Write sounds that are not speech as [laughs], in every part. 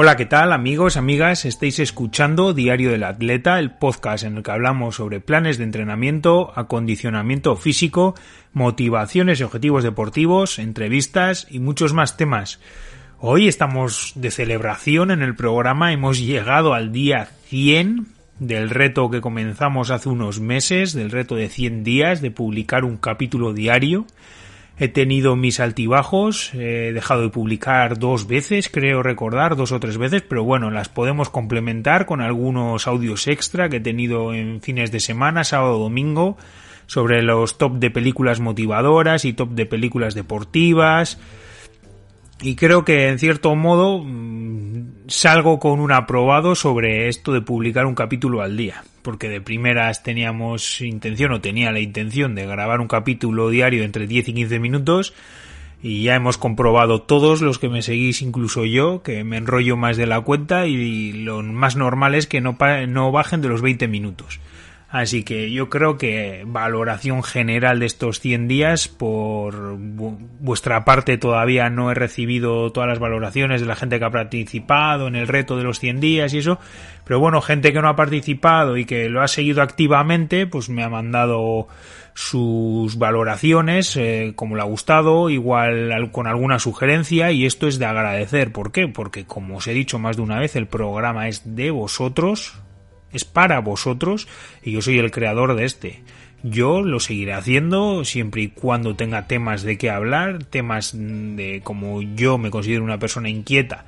Hola, ¿qué tal amigos, amigas? Estáis escuchando Diario del Atleta, el podcast en el que hablamos sobre planes de entrenamiento, acondicionamiento físico, motivaciones y objetivos deportivos, entrevistas y muchos más temas. Hoy estamos de celebración en el programa, hemos llegado al día 100 del reto que comenzamos hace unos meses, del reto de 100 días de publicar un capítulo diario. He tenido mis altibajos, he dejado de publicar dos veces, creo recordar, dos o tres veces, pero bueno, las podemos complementar con algunos audios extra que he tenido en fines de semana, sábado, domingo, sobre los top de películas motivadoras y top de películas deportivas. Y creo que en cierto modo mm, salgo con un aprobado sobre esto de publicar un capítulo al día porque de primeras teníamos intención o tenía la intención de grabar un capítulo diario entre 10 y 15 minutos y ya hemos comprobado todos los que me seguís, incluso yo, que me enrollo más de la cuenta y lo más normal es que no, no bajen de los 20 minutos. Así que yo creo que valoración general de estos 100 días, por vuestra parte todavía no he recibido todas las valoraciones de la gente que ha participado en el reto de los 100 días y eso, pero bueno, gente que no ha participado y que lo ha seguido activamente, pues me ha mandado sus valoraciones, eh, como le ha gustado, igual con alguna sugerencia y esto es de agradecer. ¿Por qué? Porque como os he dicho más de una vez, el programa es de vosotros, es para vosotros y yo soy el creador de este. Yo lo seguiré haciendo siempre y cuando tenga temas de qué hablar, temas de como yo me considero una persona inquieta,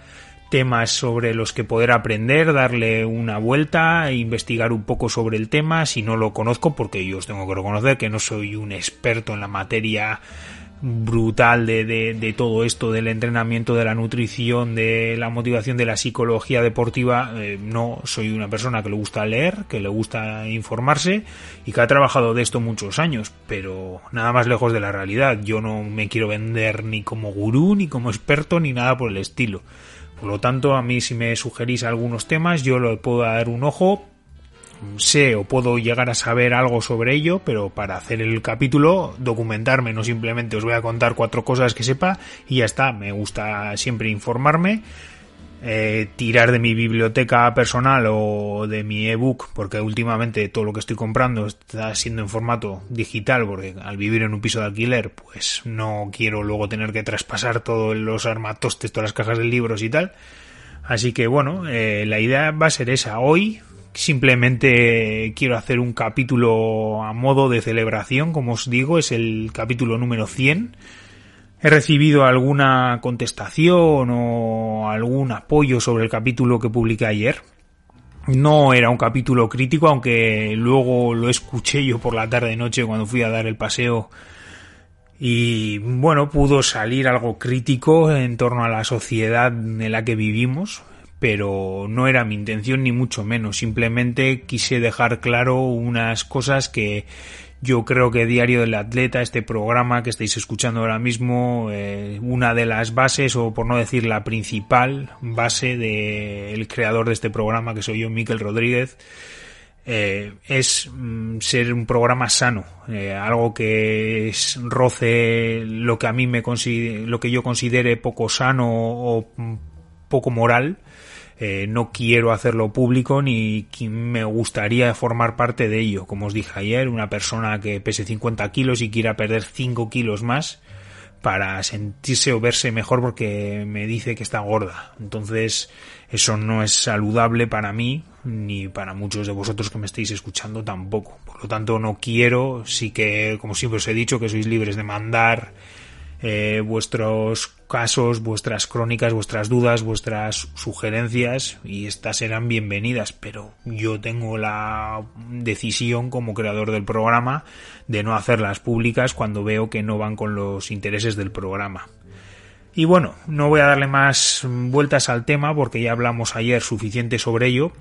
temas sobre los que poder aprender, darle una vuelta, investigar un poco sobre el tema si no lo conozco, porque yo os tengo que reconocer que no soy un experto en la materia brutal de, de, todo esto del entrenamiento, de la nutrición, de la motivación, de la psicología deportiva. Eh, no soy una persona que le gusta leer, que le gusta informarse y que ha trabajado de esto muchos años, pero nada más lejos de la realidad. Yo no me quiero vender ni como gurú, ni como experto, ni nada por el estilo. Por lo tanto, a mí si me sugerís algunos temas, yo le puedo dar un ojo, sé o puedo llegar a saber algo sobre ello, pero para hacer el capítulo, documentarme, no simplemente os voy a contar cuatro cosas que sepa y ya está, me gusta siempre informarme, eh, tirar de mi biblioteca personal o de mi ebook, porque últimamente todo lo que estoy comprando está siendo en formato digital, porque al vivir en un piso de alquiler, pues no quiero luego tener que traspasar todos los armatostes, todas las cajas de libros y tal. Así que bueno, eh, la idea va a ser esa. Hoy Simplemente quiero hacer un capítulo a modo de celebración, como os digo, es el capítulo número 100. He recibido alguna contestación o algún apoyo sobre el capítulo que publiqué ayer. No era un capítulo crítico, aunque luego lo escuché yo por la tarde noche cuando fui a dar el paseo y bueno, pudo salir algo crítico en torno a la sociedad en la que vivimos, pero no era mi intención ni mucho menos, simplemente quise dejar claro unas cosas que yo creo que Diario del Atleta, este programa que estáis escuchando ahora mismo, eh, una de las bases, o por no decir la principal base del creador de este programa, que soy yo, Miquel Rodríguez, eh, es mm, ser un programa sano, eh, algo que es, roce lo que a mí me lo que yo considere poco sano o poco moral, eh, no quiero hacerlo público ni me gustaría formar parte de ello. Como os dije ayer, una persona que pese 50 kilos y quiera perder 5 kilos más para sentirse o verse mejor porque me dice que está gorda. Entonces, eso no es saludable para mí ni para muchos de vosotros que me estéis escuchando tampoco. Por lo tanto, no quiero, sí que, como siempre os he dicho, que sois libres de mandar eh, vuestros casos, vuestras crónicas, vuestras dudas, vuestras sugerencias y estas serán bienvenidas, pero yo tengo la decisión como creador del programa de no hacerlas públicas cuando veo que no van con los intereses del programa. Y bueno, no voy a darle más vueltas al tema porque ya hablamos ayer suficiente sobre ello.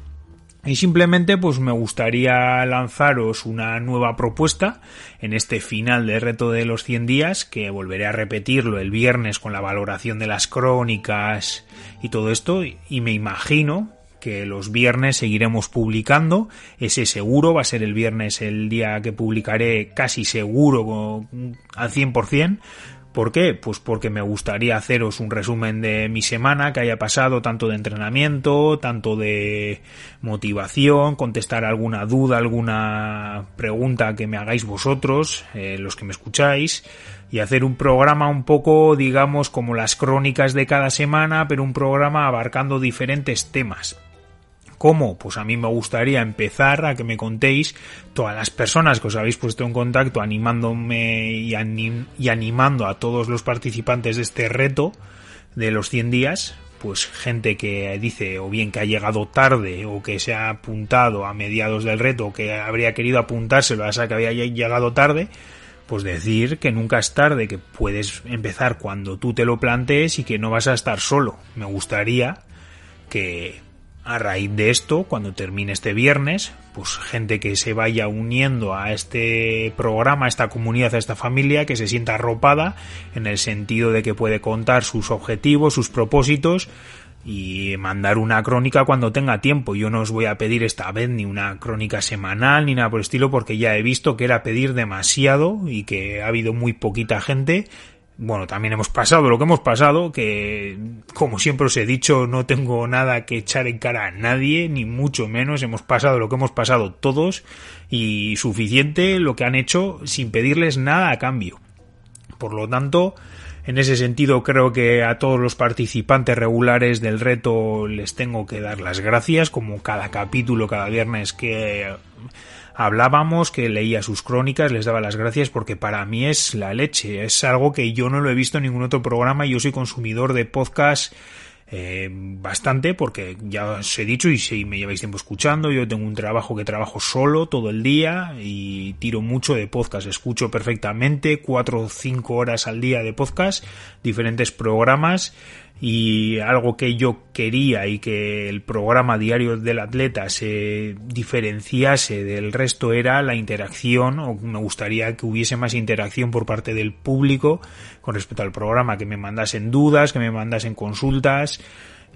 Y simplemente pues me gustaría lanzaros una nueva propuesta en este final de reto de los 100 días que volveré a repetirlo el viernes con la valoración de las crónicas y todo esto y me imagino que los viernes seguiremos publicando. Ese seguro va a ser el viernes el día que publicaré casi seguro al 100%. ¿Por qué? Pues porque me gustaría haceros un resumen de mi semana que haya pasado, tanto de entrenamiento, tanto de motivación, contestar alguna duda, alguna pregunta que me hagáis vosotros, eh, los que me escucháis, y hacer un programa un poco, digamos, como las crónicas de cada semana, pero un programa abarcando diferentes temas. ¿Cómo? Pues a mí me gustaría empezar a que me contéis todas las personas que os habéis puesto en contacto animándome y, animando a todos los participantes de este reto de los 100 días, pues gente que dice o bien que ha llegado tarde o que se ha apuntado a mediados del reto o que habría querido apuntárselo a esa que había llegado tarde, pues decir que nunca es tarde, que puedes empezar cuando tú te lo plantees y que no vas a estar solo. Me gustaría que a raíz de esto, cuando termine este viernes, pues gente que se vaya uniendo a este programa, a esta comunidad, a esta familia, que se sienta arropada en el sentido de que puede contar sus objetivos, sus propósitos y mandar una crónica cuando tenga tiempo. Yo no os voy a pedir esta vez ni una crónica semanal ni nada por el estilo porque ya he visto que era pedir demasiado y que ha habido muy poquita gente bueno, también hemos pasado lo que hemos pasado, que como siempre os he dicho, no tengo nada que echar en cara a nadie, ni mucho menos, hemos pasado lo que hemos pasado todos y suficiente lo que han hecho sin pedirles nada a cambio. Por lo tanto, en ese sentido creo que a todos los participantes regulares del reto les tengo que dar las gracias, como cada capítulo, cada viernes que hablábamos, que leía sus crónicas, les daba las gracias porque para mí es la leche, es algo que yo no lo he visto en ningún otro programa yo soy consumidor de podcast eh, bastante porque ya os he dicho y si me lleváis tiempo escuchando, yo tengo un trabajo que trabajo solo todo el día y tiro mucho de podcast, escucho perfectamente cuatro o cinco horas al día de podcast, diferentes programas y algo que yo quería y que el programa diario del atleta se diferenciase del resto era la interacción o me gustaría que hubiese más interacción por parte del público con respecto al programa que me mandasen dudas que me mandasen consultas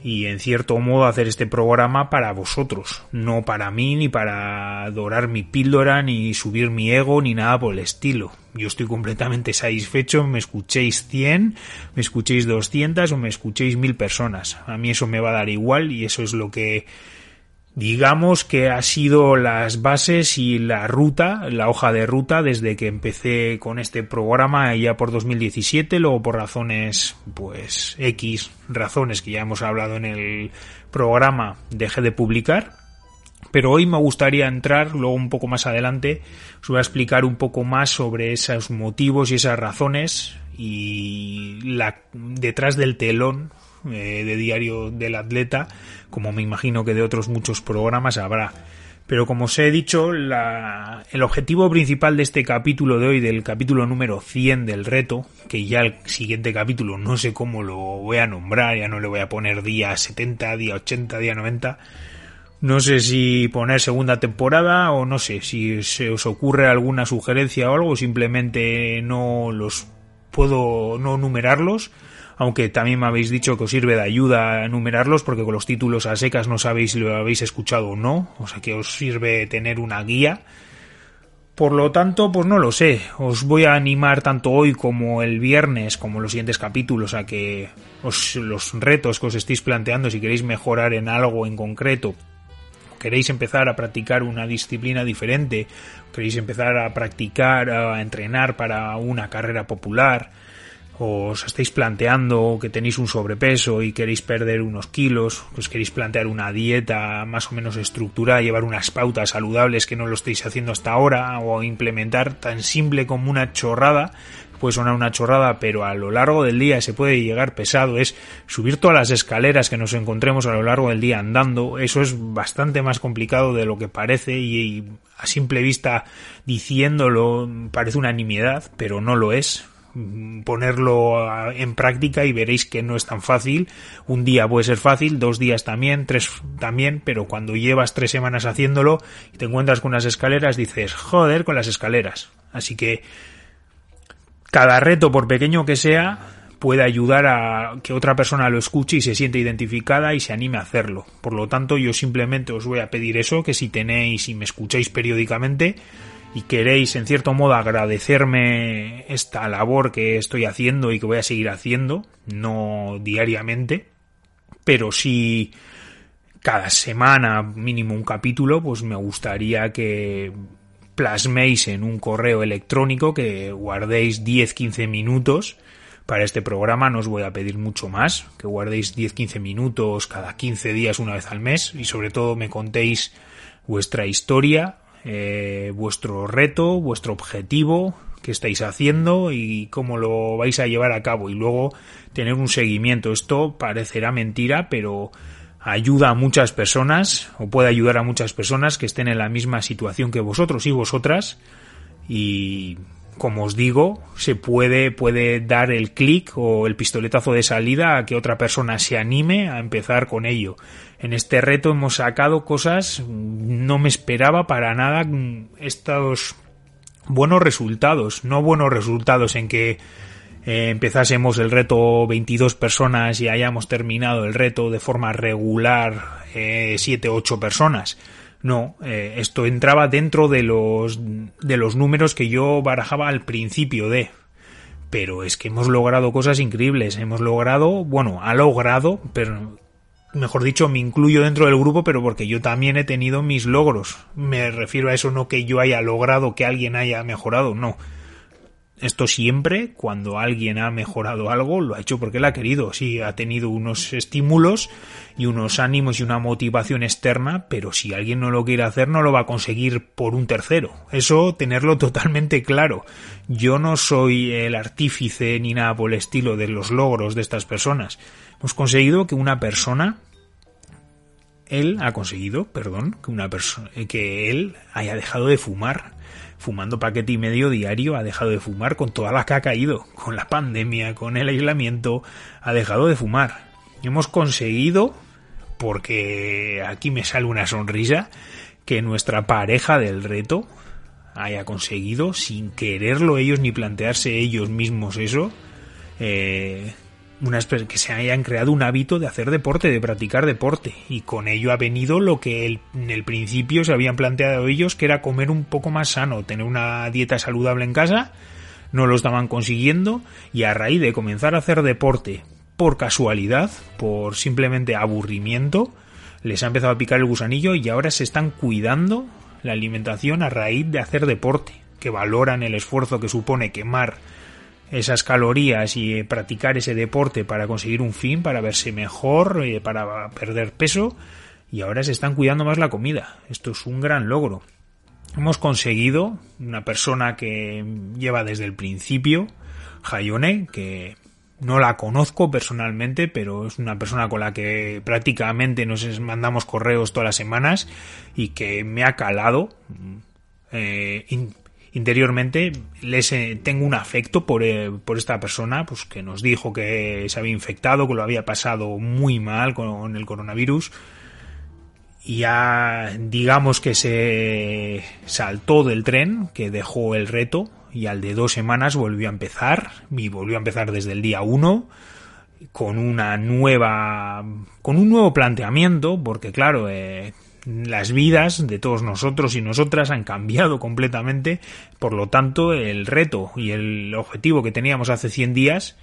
y en cierto modo hacer este programa para vosotros, no para mí ni para dorar mi píldora ni subir mi ego ni nada por el estilo. Yo estoy completamente satisfecho, me escuchéis 100, me escuchéis 200 o me escuchéis 1000 personas. A mí eso me va a dar igual y eso es lo que digamos que ha sido las bases y la ruta, la hoja de ruta desde que empecé con este programa ya por 2017, luego por razones, pues X razones que ya hemos hablado en el programa, dejé de publicar. Pero hoy me gustaría entrar, luego un poco más adelante, os voy a explicar un poco más sobre esos motivos y esas razones y la, detrás del telón eh, de diario del atleta, como me imagino que de otros muchos programas habrá. Pero como os he dicho, la, el objetivo principal de este capítulo de hoy, del capítulo número 100 del reto, que ya el siguiente capítulo no sé cómo lo voy a nombrar, ya no le voy a poner día 70, día 80, día 90, no sé si poner segunda temporada o no sé si se os ocurre alguna sugerencia o algo, simplemente no los puedo no numerarlos aunque también me habéis dicho que os sirve de ayuda a numerarlos porque con los títulos a secas no sabéis si lo habéis escuchado o no, o sea que os sirve tener una guía. Por lo tanto, pues no lo sé, os voy a animar tanto hoy como el viernes, como los siguientes capítulos, a que os, los retos que os estéis planteando, si queréis mejorar en algo en concreto, queréis empezar a practicar una disciplina diferente, queréis empezar a practicar, a entrenar para una carrera popular, os estáis planteando que tenéis un sobrepeso y queréis perder unos kilos, os queréis plantear una dieta más o menos estructurada, llevar unas pautas saludables que no lo estáis haciendo hasta ahora, o implementar tan simple como una chorrada, puede sonar una chorrada, pero a lo largo del día se puede llegar pesado, es subir todas las escaleras que nos encontremos a lo largo del día andando, eso es bastante más complicado de lo que parece y a simple vista diciéndolo parece una nimiedad, pero no lo es ponerlo en práctica y veréis que no es tan fácil. Un día puede ser fácil, dos días también, tres también, pero cuando llevas tres semanas haciéndolo y te encuentras con unas escaleras, dices, joder, con las escaleras. Así que cada reto, por pequeño que sea, puede ayudar a que otra persona lo escuche y se siente identificada y se anime a hacerlo. Por lo tanto, yo simplemente os voy a pedir eso, que si tenéis y me escucháis periódicamente y queréis en cierto modo agradecerme esta labor que estoy haciendo y que voy a seguir haciendo, no diariamente, pero si cada semana mínimo un capítulo, pues me gustaría que plasméis en un correo electrónico que guardéis 10-15 minutos para este programa. No os voy a pedir mucho más, que guardéis 10-15 minutos cada 15 días una vez al mes y sobre todo me contéis vuestra historia, eh, vuestro reto, vuestro objetivo, qué estáis haciendo y cómo lo vais a llevar a cabo y luego tener un seguimiento. Esto parecerá mentira, pero ayuda a muchas personas o puede ayudar a muchas personas que estén en la misma situación que vosotros y vosotras y como os digo, se puede, puede dar el clic o el pistoletazo de salida a que otra persona se anime a empezar con ello. En este reto hemos sacado cosas, no me esperaba para nada estos buenos resultados, no buenos resultados en que eh, empezásemos el reto 22 personas y hayamos terminado el reto de forma regular eh, 7-8 personas no, eh, esto entraba dentro de los, de los números que yo barajaba al principio de. Pero es que hemos logrado cosas increíbles. Hemos logrado, bueno, ha logrado, pero mejor dicho, me incluyo dentro del grupo, pero porque yo también he tenido mis logros. Me refiero a eso no que yo haya logrado que alguien haya mejorado, no. Esto siempre, cuando alguien ha mejorado algo, lo ha hecho porque él ha querido. Sí, ha tenido unos estímulos y unos ánimos y una motivación externa, pero si alguien no lo quiere hacer, no lo va a conseguir por un tercero. Eso tenerlo totalmente claro. Yo no soy el artífice ni nada por el estilo de los logros de estas personas. Hemos conseguido que una persona él ha conseguido, perdón, que una persona que él haya dejado de fumar fumando paquete y medio diario, ha dejado de fumar con toda la que ha caído, con la pandemia, con el aislamiento, ha dejado de fumar. Hemos conseguido, porque aquí me sale una sonrisa, que nuestra pareja del reto haya conseguido, sin quererlo ellos ni plantearse ellos mismos eso, eh, que se hayan creado un hábito de hacer deporte, de practicar deporte. Y con ello ha venido lo que en el principio se habían planteado ellos, que era comer un poco más sano, tener una dieta saludable en casa. No lo estaban consiguiendo y a raíz de comenzar a hacer deporte por casualidad, por simplemente aburrimiento, les ha empezado a picar el gusanillo y ahora se están cuidando la alimentación a raíz de hacer deporte, que valoran el esfuerzo que supone quemar esas calorías y eh, practicar ese deporte para conseguir un fin, para verse mejor, eh, para perder peso y ahora se están cuidando más la comida. Esto es un gran logro. Hemos conseguido una persona que lleva desde el principio, Hayone, que no la conozco personalmente, pero es una persona con la que prácticamente nos mandamos correos todas las semanas y que me ha calado. Eh, interiormente les eh, tengo un afecto por, eh, por, esta persona pues que nos dijo que se había infectado que lo había pasado muy mal con el coronavirus. Y ya digamos que se saltó del tren que dejó el reto y al de dos semanas volvió a empezar y volvió a empezar desde el día uno con una nueva con un nuevo planteamiento porque claro eh, las vidas de todos nosotros y nosotras han cambiado completamente, por lo tanto el reto y el objetivo que teníamos hace 100 días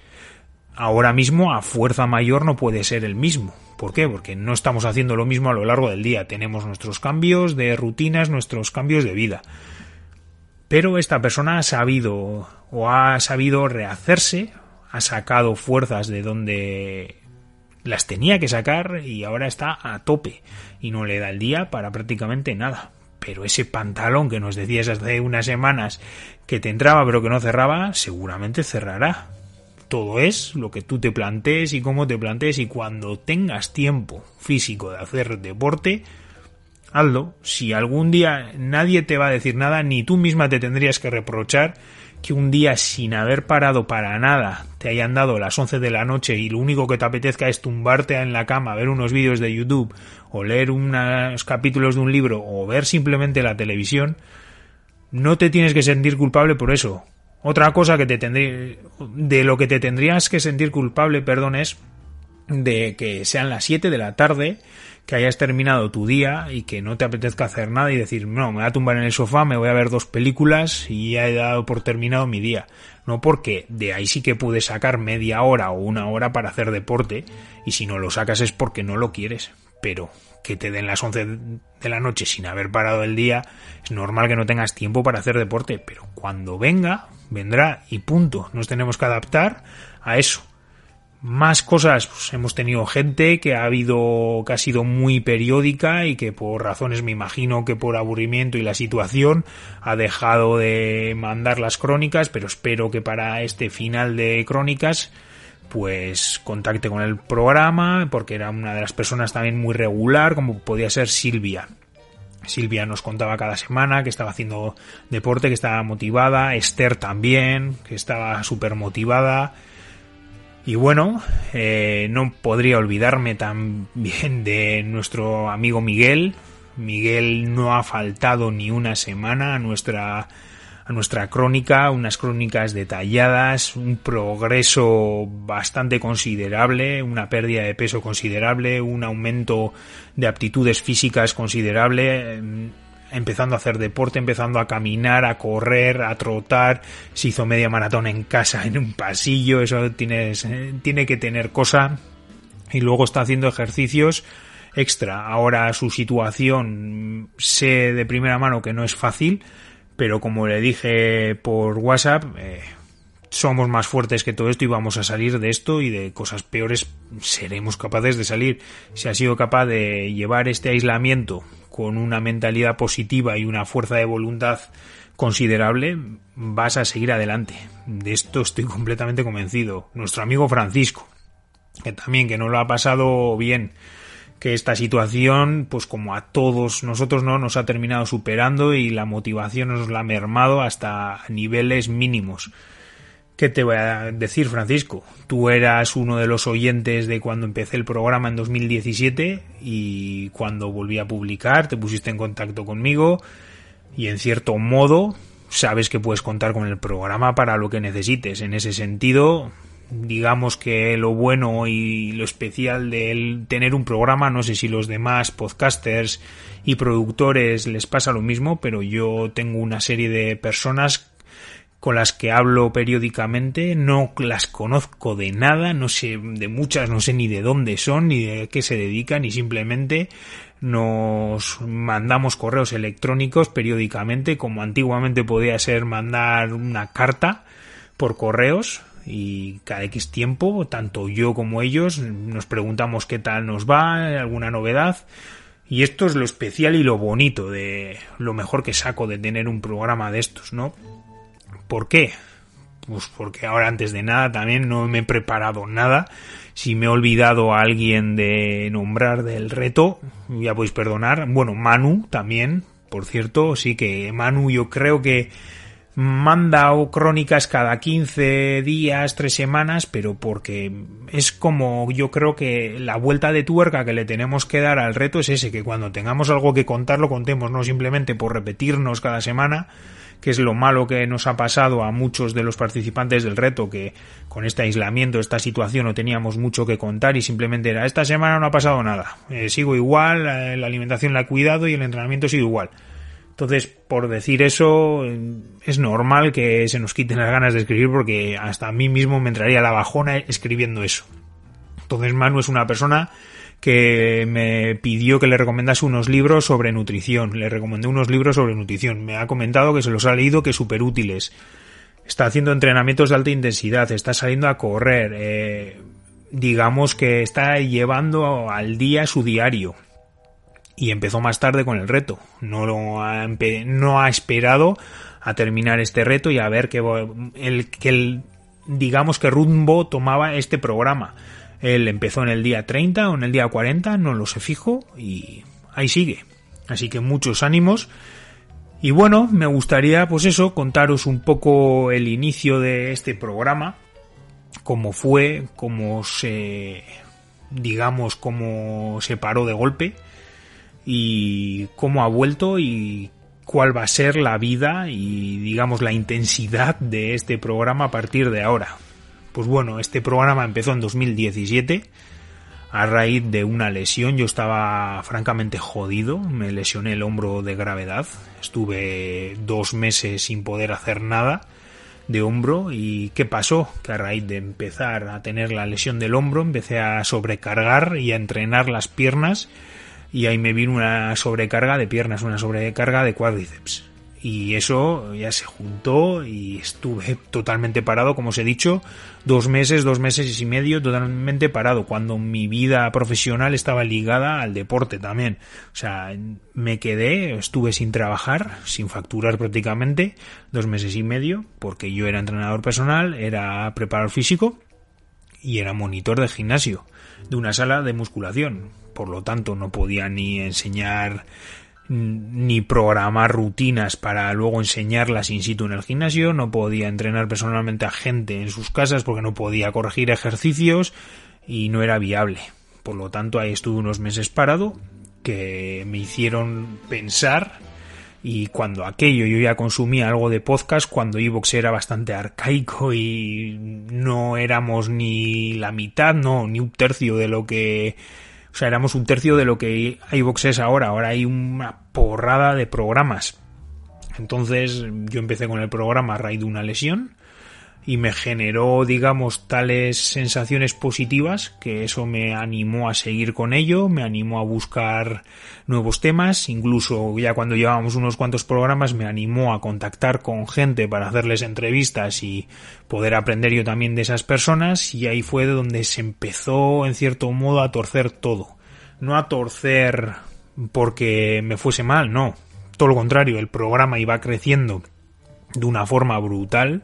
ahora mismo a fuerza mayor no puede ser el mismo. ¿Por qué? Porque no estamos haciendo lo mismo a lo largo del día, tenemos nuestros cambios de rutinas, nuestros cambios de vida. Pero esta persona ha sabido o ha sabido rehacerse, ha sacado fuerzas de donde las tenía que sacar y ahora está a tope y no le da el día para prácticamente nada. Pero ese pantalón que nos decías hace unas semanas que te entraba pero que no cerraba, seguramente cerrará. Todo es lo que tú te plantees y cómo te plantees y cuando tengas tiempo físico de hacer deporte, hazlo. Si algún día nadie te va a decir nada, ni tú misma te tendrías que reprochar que un día sin haber parado para nada te hayan dado las 11 de la noche y lo único que te apetezca es tumbarte en la cama, ver unos vídeos de YouTube o leer unos capítulos de un libro o ver simplemente la televisión, no te tienes que sentir culpable por eso. Otra cosa que te tendría, de lo que te tendrías que sentir culpable, perdón, es de que sean las 7 de la tarde, que hayas terminado tu día y que no te apetezca hacer nada y decir, no, me voy a tumbar en el sofá, me voy a ver dos películas y ya he dado por terminado mi día. No porque de ahí sí que puedes sacar media hora o una hora para hacer deporte y si no lo sacas es porque no lo quieres. Pero que te den las 11 de la noche sin haber parado el día, es normal que no tengas tiempo para hacer deporte, pero cuando venga, vendrá y punto. Nos tenemos que adaptar a eso. Más cosas, pues hemos tenido gente que ha habido, que ha sido muy periódica y que por razones, me imagino que por aburrimiento y la situación, ha dejado de mandar las crónicas, pero espero que para este final de crónicas, pues contacte con el programa, porque era una de las personas también muy regular, como podía ser Silvia. Silvia nos contaba cada semana que estaba haciendo deporte, que estaba motivada, Esther también, que estaba súper motivada. Y bueno, eh, no podría olvidarme también de nuestro amigo Miguel. Miguel no ha faltado ni una semana a nuestra a nuestra crónica, unas crónicas detalladas, un progreso bastante considerable, una pérdida de peso considerable, un aumento de aptitudes físicas considerable, em, empezando a hacer deporte, empezando a caminar, a correr, a trotar, se hizo media maratón en casa, en un pasillo, eso tiene, tiene que tener cosa, y luego está haciendo ejercicios extra. Ahora su situación sé de primera mano que no es fácil, pero como le dije por WhatsApp, eh, somos más fuertes que todo esto y vamos a salir de esto y de cosas peores seremos capaces de salir. Si ha sido capaz de llevar este aislamiento con una mentalidad positiva y una fuerza de voluntad considerable, vas a seguir adelante. De esto estoy completamente convencido. Nuestro amigo Francisco, que también que no lo ha pasado bien, que esta situación, pues como a todos nosotros no nos ha terminado superando y la motivación nos la ha mermado hasta niveles mínimos. ¿Qué te voy a decir, Francisco? Tú eras uno de los oyentes de cuando empecé el programa en 2017 y cuando volví a publicar te pusiste en contacto conmigo y en cierto modo sabes que puedes contar con el programa para lo que necesites. En ese sentido, digamos que lo bueno y lo especial de tener un programa, no sé si los demás podcasters y productores les pasa lo mismo, pero yo tengo una serie de personas con las que hablo periódicamente, no las conozco de nada, no sé de muchas, no sé ni de dónde son, ni de qué se dedican, y simplemente nos mandamos correos electrónicos periódicamente, como antiguamente podía ser mandar una carta por correos, y cada X tiempo, tanto yo como ellos, nos preguntamos qué tal nos va, alguna novedad. Y esto es lo especial y lo bonito de lo mejor que saco de tener un programa de estos, ¿no? ¿Por qué? Pues porque ahora antes de nada también no me he preparado nada. Si me he olvidado a alguien de nombrar del reto, ya podéis perdonar. Bueno, Manu también, por cierto, sí que Manu yo creo que manda crónicas cada 15 días, 3 semanas, pero porque es como yo creo que la vuelta de tuerca que le tenemos que dar al reto es ese, que cuando tengamos algo que contar lo contemos, no simplemente por repetirnos cada semana, que es lo malo que nos ha pasado a muchos de los participantes del reto, que con este aislamiento, esta situación no teníamos mucho que contar y simplemente era esta semana no ha pasado nada, eh, sigo igual, eh, la alimentación la he cuidado y el entrenamiento sigue igual. Entonces, por decir eso, es normal que se nos quiten las ganas de escribir porque hasta a mí mismo me entraría la bajona escribiendo eso. Entonces, Manu es una persona que me pidió que le recomendase unos libros sobre nutrición. Le recomendé unos libros sobre nutrición. Me ha comentado que se los ha leído, que súper útiles. Está haciendo entrenamientos de alta intensidad, está saliendo a correr. Eh, digamos que está llevando al día su diario. Y empezó más tarde con el reto. No, lo ha, no ha esperado a terminar este reto y a ver qué el, que el, digamos que rumbo tomaba este programa él empezó en el día 30 o en el día 40, no lo sé fijo, y ahí sigue. Así que muchos ánimos. Y bueno, me gustaría pues eso, contaros un poco el inicio de este programa, cómo fue, cómo se digamos cómo se paró de golpe y cómo ha vuelto y cuál va a ser la vida y digamos la intensidad de este programa a partir de ahora. Pues bueno, este programa empezó en 2017 a raíz de una lesión. Yo estaba francamente jodido, me lesioné el hombro de gravedad, estuve dos meses sin poder hacer nada de hombro y ¿qué pasó? Que a raíz de empezar a tener la lesión del hombro empecé a sobrecargar y a entrenar las piernas y ahí me vino una sobrecarga de piernas, una sobrecarga de cuádriceps. Y eso ya se juntó y estuve totalmente parado, como os he dicho, dos meses, dos meses y medio totalmente parado, cuando mi vida profesional estaba ligada al deporte también. O sea, me quedé, estuve sin trabajar, sin facturar prácticamente, dos meses y medio, porque yo era entrenador personal, era preparador físico y era monitor de gimnasio, de una sala de musculación por lo tanto no podía ni enseñar ni programar rutinas para luego enseñarlas in situ en el gimnasio, no podía entrenar personalmente a gente en sus casas porque no podía corregir ejercicios y no era viable. Por lo tanto, ahí estuve unos meses parado que me hicieron pensar y cuando aquello yo ya consumía algo de podcast, cuando Evox era bastante arcaico y no éramos ni la mitad, no, ni un tercio de lo que o sea, éramos un tercio de lo que iVox es ahora. Ahora hay una porrada de programas. Entonces yo empecé con el programa a raíz de una lesión y me generó, digamos, tales sensaciones positivas que eso me animó a seguir con ello, me animó a buscar nuevos temas, incluso ya cuando llevábamos unos cuantos programas me animó a contactar con gente para hacerles entrevistas y poder aprender yo también de esas personas y ahí fue donde se empezó en cierto modo a torcer todo. No a torcer porque me fuese mal, no. Todo lo contrario, el programa iba creciendo de una forma brutal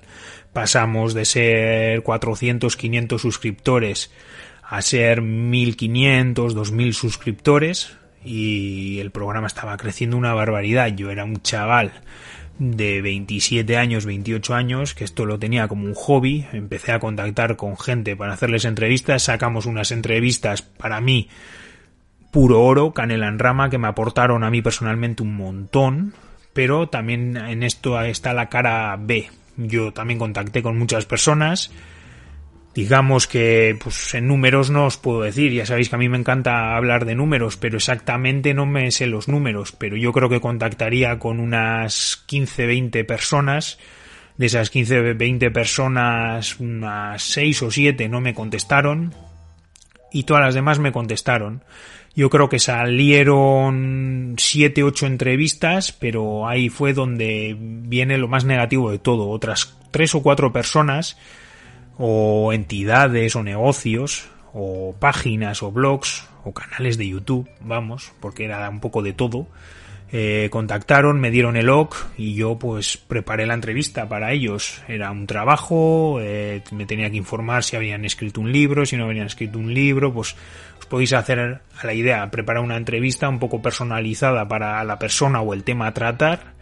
pasamos de ser 400, 500 suscriptores a ser 1500, 2000 suscriptores y el programa estaba creciendo una barbaridad. Yo era un chaval de 27 años, 28 años, que esto lo tenía como un hobby, empecé a contactar con gente para hacerles entrevistas, sacamos unas entrevistas para mí puro oro, canela en rama, que me aportaron a mí personalmente un montón, pero también en esto está la cara B, yo también contacté con muchas personas. Digamos que pues en números no os puedo decir, ya sabéis que a mí me encanta hablar de números, pero exactamente no me sé los números, pero yo creo que contactaría con unas 15, 20 personas. De esas 15, 20 personas, unas 6 o 7 no me contestaron y todas las demás me contestaron. Yo creo que salieron siete, ocho entrevistas, pero ahí fue donde viene lo más negativo de todo. Otras tres o cuatro personas, o entidades, o negocios, o páginas, o blogs, o canales de YouTube, vamos, porque era un poco de todo, eh, contactaron, me dieron el OK y yo pues preparé la entrevista para ellos. Era un trabajo, eh, me tenía que informar si habían escrito un libro, si no habían escrito un libro, pues podéis hacer a la idea, preparar una entrevista un poco personalizada para la persona o el tema a tratar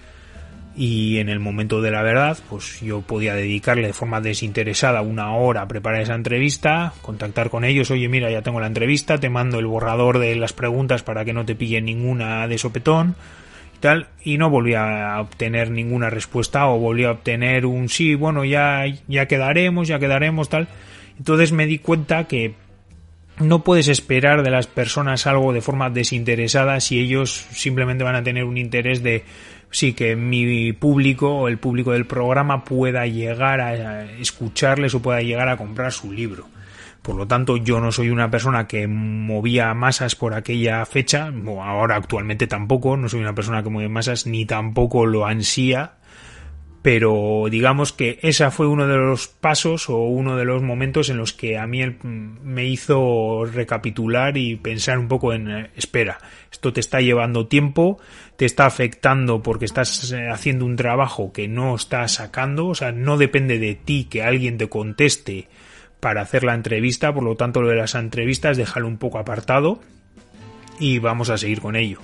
y en el momento de la verdad, pues yo podía dedicarle de forma desinteresada una hora a preparar esa entrevista, contactar con ellos, oye mira, ya tengo la entrevista, te mando el borrador de las preguntas para que no te pille ninguna de sopetón y tal, y no volví a obtener ninguna respuesta o volví a obtener un sí, bueno, ya, ya quedaremos, ya quedaremos, tal. Entonces me di cuenta que no puedes esperar de las personas algo de forma desinteresada si ellos simplemente van a tener un interés de sí que mi público o el público del programa pueda llegar a escucharles o pueda llegar a comprar su libro. Por lo tanto, yo no soy una persona que movía masas por aquella fecha, ahora actualmente tampoco, no soy una persona que mueve masas ni tampoco lo ansía pero digamos que esa fue uno de los pasos o uno de los momentos en los que a mí me hizo recapitular y pensar un poco en eh, espera, esto te está llevando tiempo, te está afectando porque estás eh, haciendo un trabajo que no estás sacando, o sea, no depende de ti que alguien te conteste para hacer la entrevista, por lo tanto lo de las entrevistas déjalo un poco apartado y vamos a seguir con ello.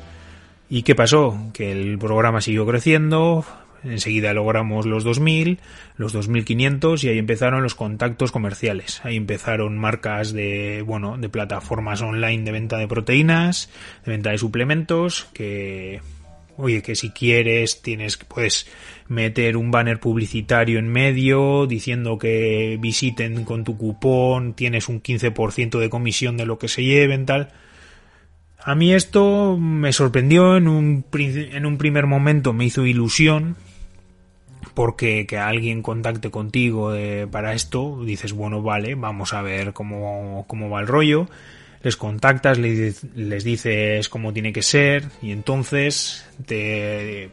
¿Y qué pasó? Que el programa siguió creciendo, enseguida logramos los 2000, los 2500 y ahí empezaron los contactos comerciales. Ahí empezaron marcas de, bueno, de plataformas online de venta de proteínas, de venta de suplementos, que oye, que si quieres tienes puedes meter un banner publicitario en medio diciendo que visiten con tu cupón, tienes un 15% de comisión de lo que se lleven tal. A mí esto me sorprendió en un, en un primer momento, me hizo ilusión, porque que alguien contacte contigo para esto, dices, bueno, vale, vamos a ver cómo, cómo va el rollo, les contactas, les, les dices cómo tiene que ser y entonces te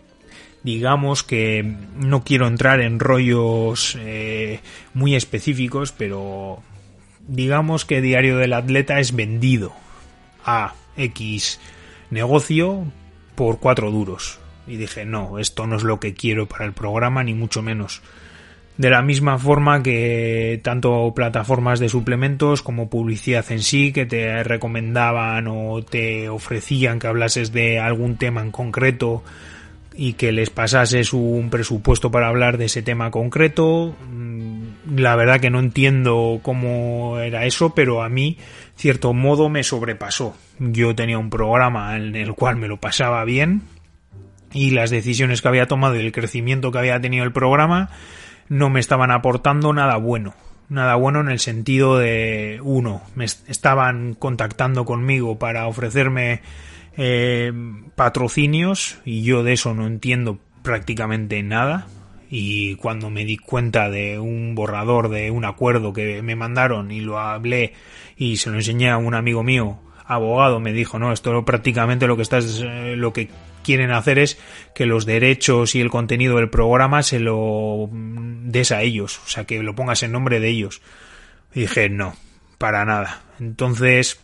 digamos que no quiero entrar en rollos eh, muy específicos, pero digamos que Diario del Atleta es vendido a X negocio por cuatro duros. Y dije, no, esto no es lo que quiero para el programa, ni mucho menos. De la misma forma que tanto plataformas de suplementos como publicidad en sí que te recomendaban o te ofrecían que hablases de algún tema en concreto y que les pasases un presupuesto para hablar de ese tema concreto. Mm, la verdad que no entiendo cómo era eso, pero a mí, cierto modo, me sobrepasó. Yo tenía un programa en el cual me lo pasaba bien y las decisiones que había tomado y el crecimiento que había tenido el programa no me estaban aportando nada bueno. Nada bueno en el sentido de, uno, me estaban contactando conmigo para ofrecerme eh, patrocinios y yo de eso no entiendo prácticamente nada y cuando me di cuenta de un borrador de un acuerdo que me mandaron y lo hablé y se lo enseñé a un amigo mío abogado me dijo no esto prácticamente lo que estás eh, lo que quieren hacer es que los derechos y el contenido del programa se lo des a ellos o sea que lo pongas en nombre de ellos y dije no para nada entonces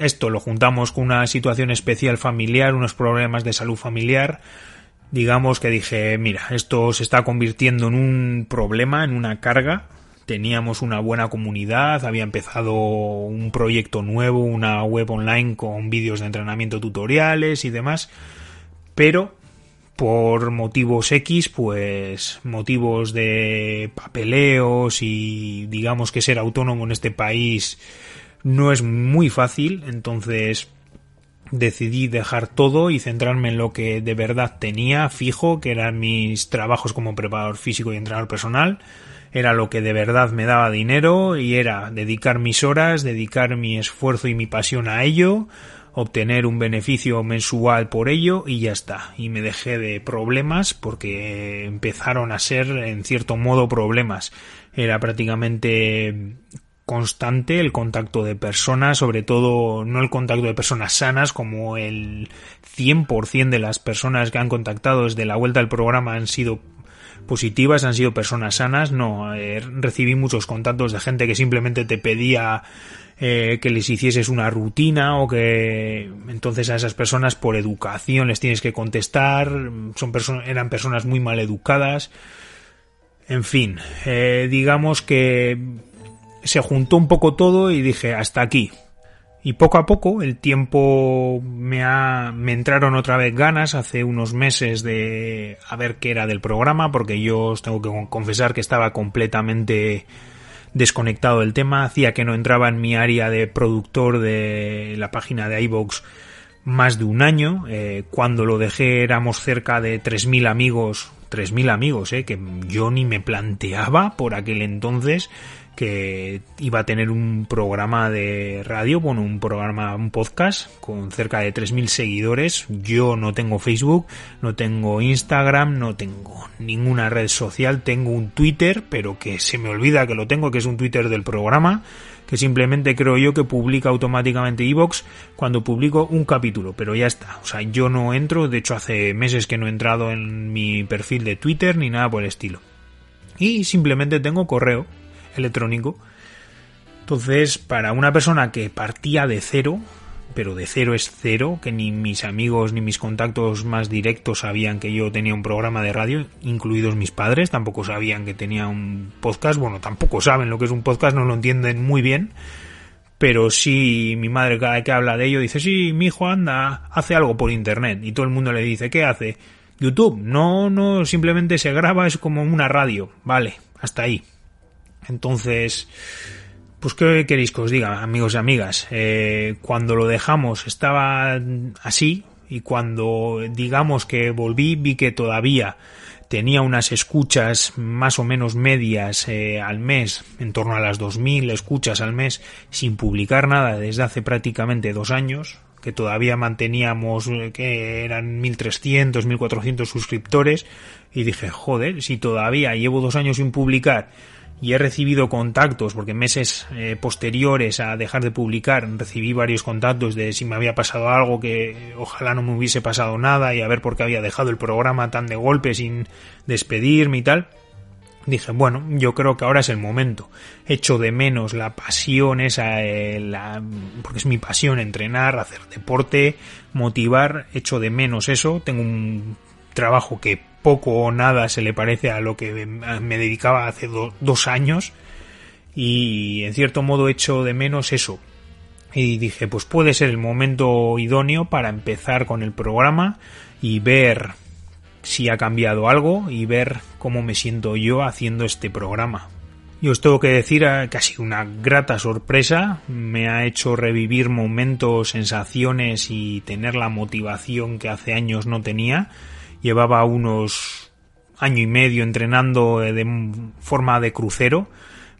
esto lo juntamos con una situación especial familiar, unos problemas de salud familiar, digamos que dije, mira, esto se está convirtiendo en un problema, en una carga. Teníamos una buena comunidad, había empezado un proyecto nuevo, una web online con vídeos de entrenamiento tutoriales y demás, pero por motivos X, pues motivos de papeleos y digamos que ser autónomo en este país no es muy fácil, entonces decidí dejar todo y centrarme en lo que de verdad tenía fijo, que eran mis trabajos como preparador físico y entrenador personal. Era lo que de verdad me daba dinero y era dedicar mis horas, dedicar mi esfuerzo y mi pasión a ello, obtener un beneficio mensual por ello y ya está. Y me dejé de problemas porque empezaron a ser en cierto modo problemas. Era prácticamente constante el contacto de personas, sobre todo no el contacto de personas sanas, como el 100% de las personas que han contactado desde la vuelta al programa han sido positivas, han sido personas sanas, no, eh, recibí muchos contactos de gente que simplemente te pedía eh, que les hicieses una rutina o que entonces a esas personas por educación les tienes que contestar, son personas, eran personas muy mal educadas, en fin, eh, digamos que se juntó un poco todo y dije hasta aquí. Y poco a poco el tiempo me ha, me entraron otra vez ganas hace unos meses de a ver qué era del programa porque yo os tengo que confesar que estaba completamente desconectado del tema, hacía que no entraba en mi área de productor de la página de iVoox más de un año, eh, cuando lo dejé éramos cerca de 3.000 amigos, 3.000 amigos, eh, que yo ni me planteaba por aquel entonces que iba a tener un programa de radio, bueno, un programa, un podcast con cerca de 3.000 seguidores. Yo no tengo Facebook, no tengo Instagram, no tengo ninguna red social, tengo un Twitter, pero que se me olvida que lo tengo, que es un Twitter del programa, que simplemente creo yo que publica automáticamente Evox cuando publico un capítulo, pero ya está. O sea, yo no entro, de hecho hace meses que no he entrado en mi perfil de Twitter ni nada por el estilo. Y simplemente tengo correo, electrónico. Entonces, para una persona que partía de cero, pero de cero es cero, que ni mis amigos ni mis contactos más directos sabían que yo tenía un programa de radio, incluidos mis padres, tampoco sabían que tenía un podcast, bueno, tampoco saben lo que es un podcast, no lo entienden muy bien, pero sí mi madre cada vez que habla de ello dice, sí, mi hijo anda, hace algo por internet y todo el mundo le dice, ¿qué hace? YouTube, no, no, simplemente se graba, es como una radio, vale, hasta ahí. Entonces, pues qué queréis que os diga, amigos y amigas, eh, cuando lo dejamos estaba así y cuando digamos que volví vi que todavía tenía unas escuchas más o menos medias eh, al mes, en torno a las 2.000 escuchas al mes, sin publicar nada desde hace prácticamente dos años, que todavía manteníamos eh, que eran 1.300, 1.400 suscriptores, y dije, joder, si todavía llevo dos años sin publicar y he recibido contactos, porque meses eh, posteriores a dejar de publicar recibí varios contactos de si me había pasado algo que ojalá no me hubiese pasado nada y a ver por qué había dejado el programa tan de golpe sin despedirme y tal. Dije, bueno, yo creo que ahora es el momento. Echo de menos la pasión esa, eh, la, porque es mi pasión entrenar, hacer deporte, motivar, echo de menos eso. Tengo un trabajo que poco o nada se le parece a lo que me dedicaba hace dos años y en cierto modo echo de menos eso. Y dije, pues puede ser el momento idóneo para empezar con el programa y ver si ha cambiado algo y ver cómo me siento yo haciendo este programa. Y os tengo que decir eh, que ha sido una grata sorpresa, me ha hecho revivir momentos, sensaciones y tener la motivación que hace años no tenía llevaba unos año y medio entrenando de forma de crucero.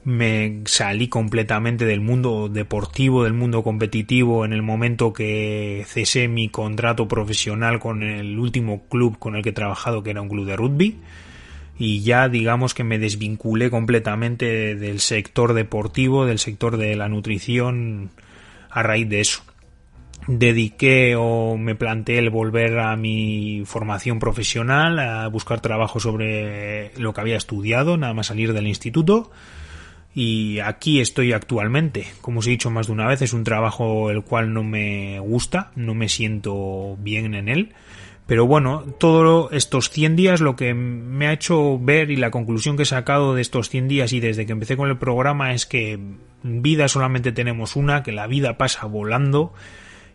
Me salí completamente del mundo deportivo, del mundo competitivo en el momento que cesé mi contrato profesional con el último club con el que he trabajado, que era un club de rugby. Y ya digamos que me desvinculé completamente del sector deportivo, del sector de la nutrición a raíz de eso dediqué o me planteé el volver a mi formación profesional, a buscar trabajo sobre lo que había estudiado, nada más salir del instituto. Y aquí estoy actualmente. Como os he dicho más de una vez, es un trabajo el cual no me gusta, no me siento bien en él. Pero bueno, todos estos 100 días lo que me ha hecho ver y la conclusión que he sacado de estos 100 días y desde que empecé con el programa es que vida solamente tenemos una, que la vida pasa volando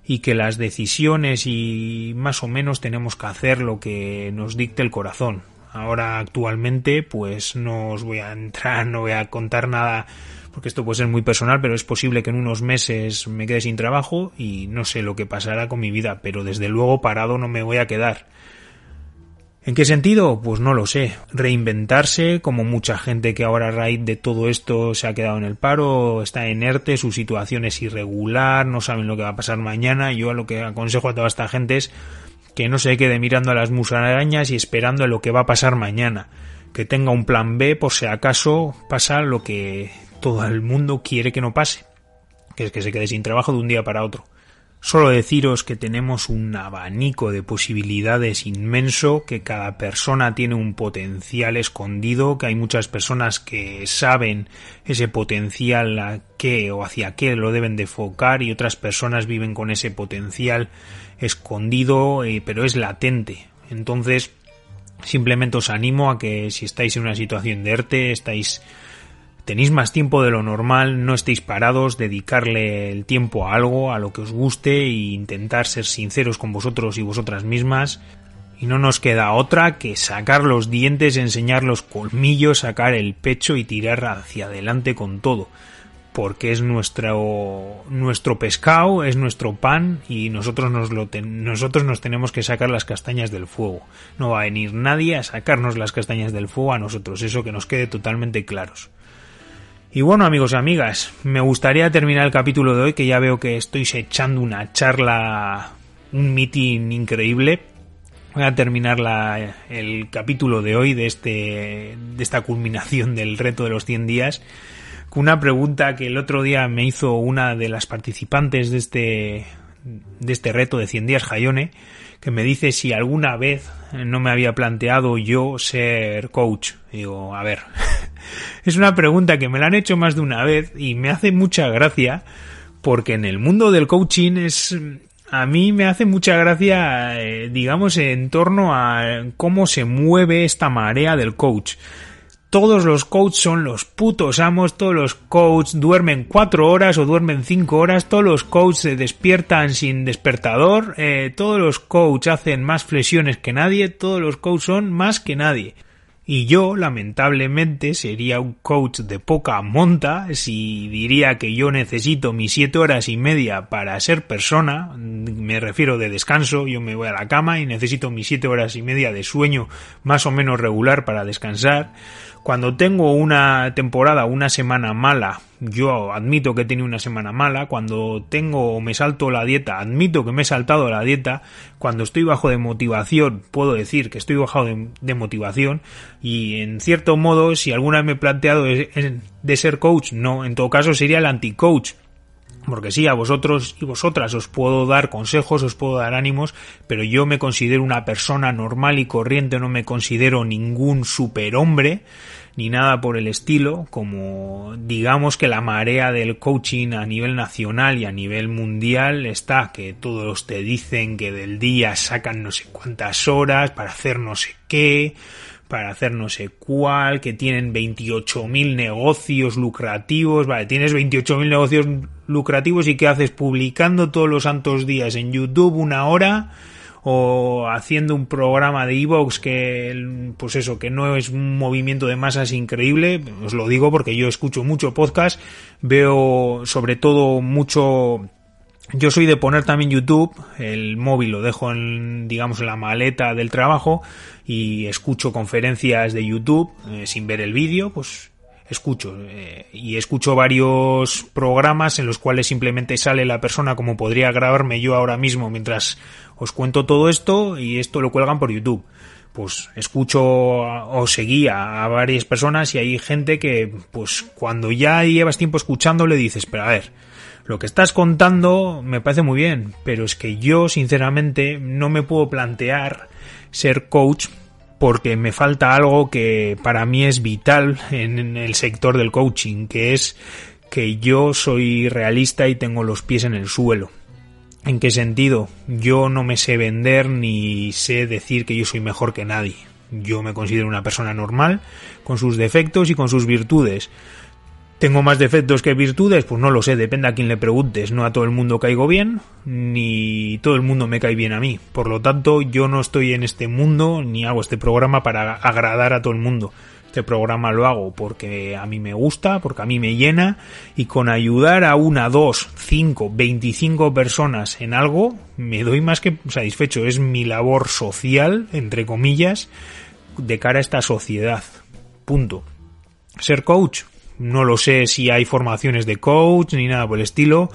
y que las decisiones y más o menos tenemos que hacer lo que nos dicte el corazón. Ahora actualmente pues no os voy a entrar, no voy a contar nada porque esto puede ser muy personal, pero es posible que en unos meses me quede sin trabajo y no sé lo que pasará con mi vida, pero desde luego parado no me voy a quedar. ¿En qué sentido? Pues no lo sé. Reinventarse, como mucha gente que ahora a raíz de todo esto se ha quedado en el paro, está inerte, su situación es irregular, no saben lo que va a pasar mañana. Yo lo que aconsejo a toda esta gente es que no se quede mirando a las musarañas y esperando a lo que va a pasar mañana. Que tenga un plan B por si acaso pasa lo que todo el mundo quiere que no pase. Que es que se quede sin trabajo de un día para otro. Solo deciros que tenemos un abanico de posibilidades inmenso, que cada persona tiene un potencial escondido, que hay muchas personas que saben ese potencial a qué o hacia qué lo deben de enfocar y otras personas viven con ese potencial escondido, eh, pero es latente. Entonces, simplemente os animo a que si estáis en una situación de ERTE, estáis tenéis más tiempo de lo normal, no estéis parados, dedicarle el tiempo a algo, a lo que os guste e intentar ser sinceros con vosotros y vosotras mismas. Y no nos queda otra que sacar los dientes, enseñar los colmillos, sacar el pecho y tirar hacia adelante con todo. Porque es nuestro, nuestro pescado, es nuestro pan y nosotros nos, lo nosotros nos tenemos que sacar las castañas del fuego. No va a venir nadie a sacarnos las castañas del fuego a nosotros, eso que nos quede totalmente claros. Y bueno, amigos y amigas, me gustaría terminar el capítulo de hoy, que ya veo que estoy echando una charla, un meeting increíble. Voy a terminar la, el capítulo de hoy, de, este, de esta culminación del reto de los 100 días, con una pregunta que el otro día me hizo una de las participantes de este, de este reto de 100 días, Jayone, que me dice si alguna vez no me había planteado yo ser coach. digo, a ver, [laughs] es una pregunta que me la han hecho más de una vez y me hace mucha gracia porque en el mundo del coaching es a mí me hace mucha gracia, eh, digamos, en torno a cómo se mueve esta marea del coach todos los coaches son los putos amos, todos los coaches duermen cuatro horas o duermen cinco horas, todos los coaches se despiertan sin despertador, eh, todos los coaches hacen más flexiones que nadie, todos los coaches son más que nadie. Y yo, lamentablemente, sería un coach de poca monta si diría que yo necesito mis siete horas y media para ser persona, me refiero de descanso, yo me voy a la cama y necesito mis siete horas y media de sueño más o menos regular para descansar, cuando tengo una temporada, una semana mala, yo admito que he tenido una semana mala. Cuando tengo o me salto la dieta, admito que me he saltado la dieta. Cuando estoy bajo de motivación, puedo decir que estoy bajo de, motivación. Y en cierto modo, si alguna vez me he planteado de, de ser coach, no, en todo caso sería el anti-coach porque sí, a vosotros y vosotras os puedo dar consejos, os puedo dar ánimos, pero yo me considero una persona normal y corriente, no me considero ningún superhombre ni nada por el estilo, como digamos que la marea del coaching a nivel nacional y a nivel mundial está, que todos te dicen que del día sacan no sé cuántas horas para hacer no sé qué, para hacer no sé cuál, que tienen 28.000 negocios lucrativos, vale, tienes 28.000 negocios lucrativos y qué haces publicando todos los santos días en YouTube una hora o haciendo un programa de Evox que pues eso que no es un movimiento de masas increíble os lo digo porque yo escucho mucho podcast veo sobre todo mucho yo soy de poner también YouTube, el móvil lo dejo en, digamos, en la maleta del trabajo y escucho conferencias de YouTube eh, sin ver el vídeo, pues escucho. Eh, y escucho varios programas en los cuales simplemente sale la persona como podría grabarme yo ahora mismo mientras os cuento todo esto y esto lo cuelgan por YouTube. Pues escucho o seguí a, varias personas y hay gente que, pues cuando ya llevas tiempo escuchando le dices, pero a ver, lo que estás contando me parece muy bien, pero es que yo sinceramente no me puedo plantear ser coach porque me falta algo que para mí es vital en el sector del coaching, que es que yo soy realista y tengo los pies en el suelo. ¿En qué sentido? Yo no me sé vender ni sé decir que yo soy mejor que nadie. Yo me considero una persona normal, con sus defectos y con sus virtudes. ¿Tengo más defectos que virtudes? Pues no lo sé, depende a quién le preguntes. No a todo el mundo caigo bien, ni todo el mundo me cae bien a mí. Por lo tanto, yo no estoy en este mundo ni hago este programa para agradar a todo el mundo. Este programa lo hago porque a mí me gusta, porque a mí me llena y con ayudar a una, dos, cinco, veinticinco personas en algo, me doy más que satisfecho. Es mi labor social, entre comillas, de cara a esta sociedad. Punto. Ser coach, no lo sé si hay formaciones de coach ni nada por el estilo,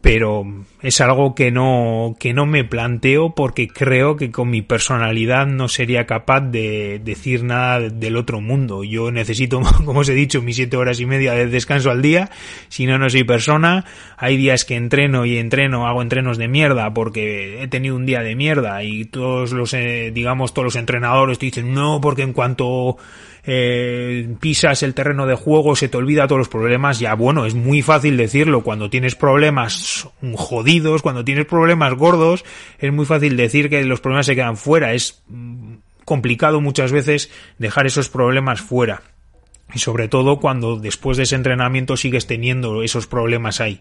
pero es algo que no, que no me planteo porque creo que con mi personalidad no sería capaz de decir nada del otro mundo. Yo necesito, [laughs] como os he dicho, mis siete horas y media de descanso al día, si no, no soy persona. Hay días que entreno y entreno, hago entrenos de mierda porque he tenido un día de mierda y todos los, eh, digamos, todos los entrenadores te dicen no, porque en cuanto eh, pisas el terreno de juego, se te olvida todos los problemas, ya bueno, es muy fácil decirlo cuando tienes problemas jodidos, cuando tienes problemas gordos, es muy fácil decir que los problemas se quedan fuera, es mm, complicado muchas veces dejar esos problemas fuera. Y sobre todo cuando después de ese entrenamiento sigues teniendo esos problemas ahí.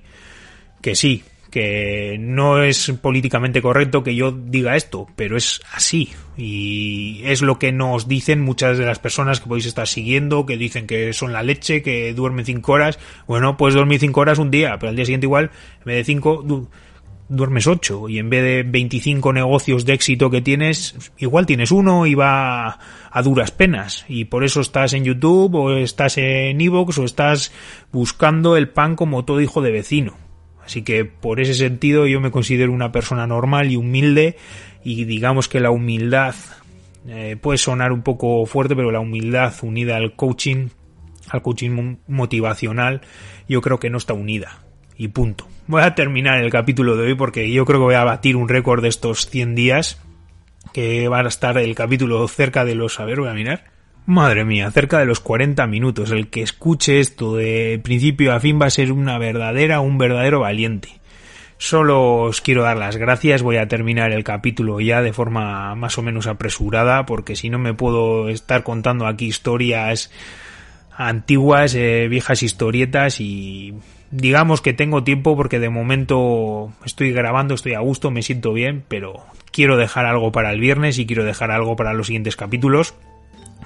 Que sí, que no es políticamente correcto que yo diga esto, pero es así y es lo que nos dicen muchas de las personas que podéis estar siguiendo, que dicen que son la leche, que duermen cinco horas. Bueno, puedes dormir cinco horas un día, pero al día siguiente igual, en vez de cinco, duermes ocho y en vez de 25 negocios de éxito que tienes, igual tienes uno y va a duras penas y por eso estás en YouTube o estás en Evox o estás buscando el pan como todo hijo de vecino. Así que por ese sentido yo me considero una persona normal y humilde y digamos que la humildad eh, puede sonar un poco fuerte, pero la humildad unida al coaching, al coaching motivacional, yo creo que no está unida. Y punto. Voy a terminar el capítulo de hoy porque yo creo que voy a batir un récord de estos 100 días, que va a estar el capítulo cerca de los... A ver, voy a mirar. Madre mía, cerca de los 40 minutos. El que escuche esto de principio a fin va a ser una verdadera, un verdadero valiente. Solo os quiero dar las gracias, voy a terminar el capítulo ya de forma más o menos apresurada, porque si no me puedo estar contando aquí historias antiguas, eh, viejas historietas y digamos que tengo tiempo porque de momento estoy grabando, estoy a gusto, me siento bien, pero quiero dejar algo para el viernes y quiero dejar algo para los siguientes capítulos.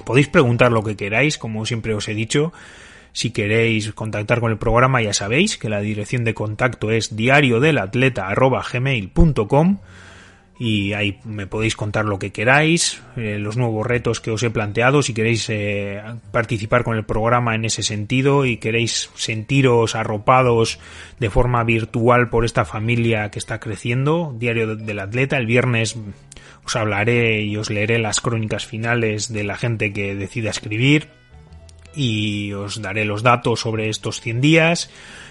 Podéis preguntar lo que queráis, como siempre os he dicho. Si queréis contactar con el programa ya sabéis que la dirección de contacto es diario del y ahí me podéis contar lo que queráis, eh, los nuevos retos que os he planteado, si queréis eh, participar con el programa en ese sentido y queréis sentiros arropados de forma virtual por esta familia que está creciendo, Diario del Atleta, el viernes os hablaré y os leeré las crónicas finales de la gente que decida escribir y os daré los datos sobre estos 100 días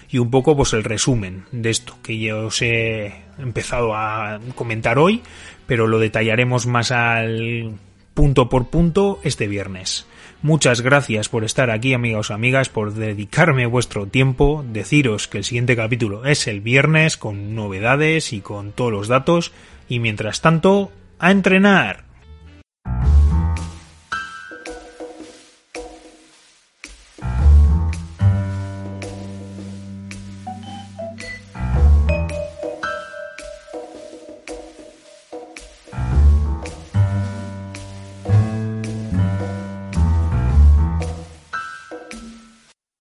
y un poco pues el resumen de esto que yo os he empezado a comentar hoy, pero lo detallaremos más al punto por punto este viernes. Muchas gracias por estar aquí, amigos o amigas, por dedicarme vuestro tiempo, deciros que el siguiente capítulo es el viernes con novedades y con todos los datos, y mientras tanto, a entrenar.